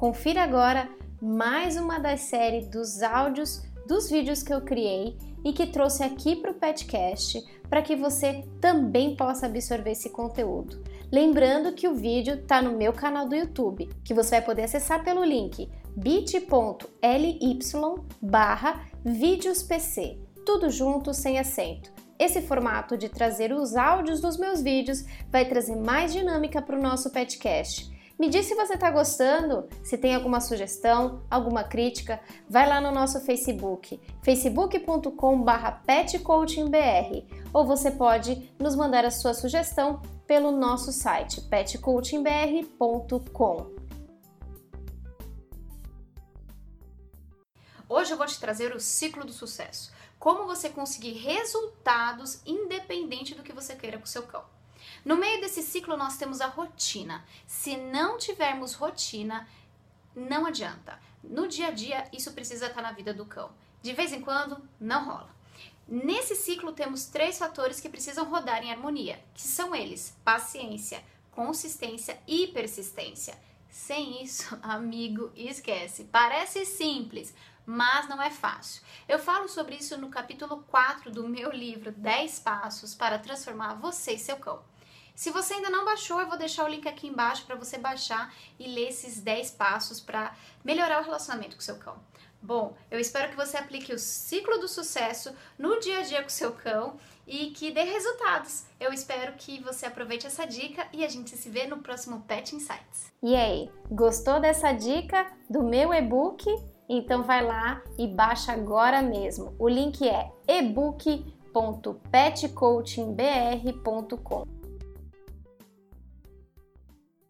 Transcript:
Confira agora mais uma das séries dos áudios dos vídeos que eu criei e que trouxe aqui para o Petcast para que você também possa absorver esse conteúdo. Lembrando que o vídeo está no meu canal do YouTube, que você vai poder acessar pelo link bit.ly barra vídeospc, tudo junto sem acento. Esse formato de trazer os áudios dos meus vídeos vai trazer mais dinâmica para o nosso podcast me diz se você está gostando, se tem alguma sugestão, alguma crítica, vai lá no nosso Facebook, facebook.com.br petcoachingbr, ou você pode nos mandar a sua sugestão pelo nosso site petcoachingbr.com. Hoje eu vou te trazer o ciclo do sucesso. Como você conseguir resultados independente do que você queira com seu cão. No meio desse ciclo, nós temos a rotina. Se não tivermos rotina, não adianta. No dia a dia, isso precisa estar na vida do cão. De vez em quando, não rola. Nesse ciclo, temos três fatores que precisam rodar em harmonia, que são eles: paciência, consistência e persistência. Sem isso, amigo, esquece. Parece simples, mas não é fácil. Eu falo sobre isso no capítulo 4 do meu livro 10 Passos para Transformar Você e Seu Cão. Se você ainda não baixou, eu vou deixar o link aqui embaixo para você baixar e ler esses 10 passos para melhorar o relacionamento com seu cão. Bom, eu espero que você aplique o ciclo do sucesso no dia a dia com seu cão e que dê resultados. Eu espero que você aproveite essa dica e a gente se vê no próximo Pet Insights. E aí, gostou dessa dica do meu e-book? Então vai lá e baixa agora mesmo. O link é ebook.petcoachingbr.com.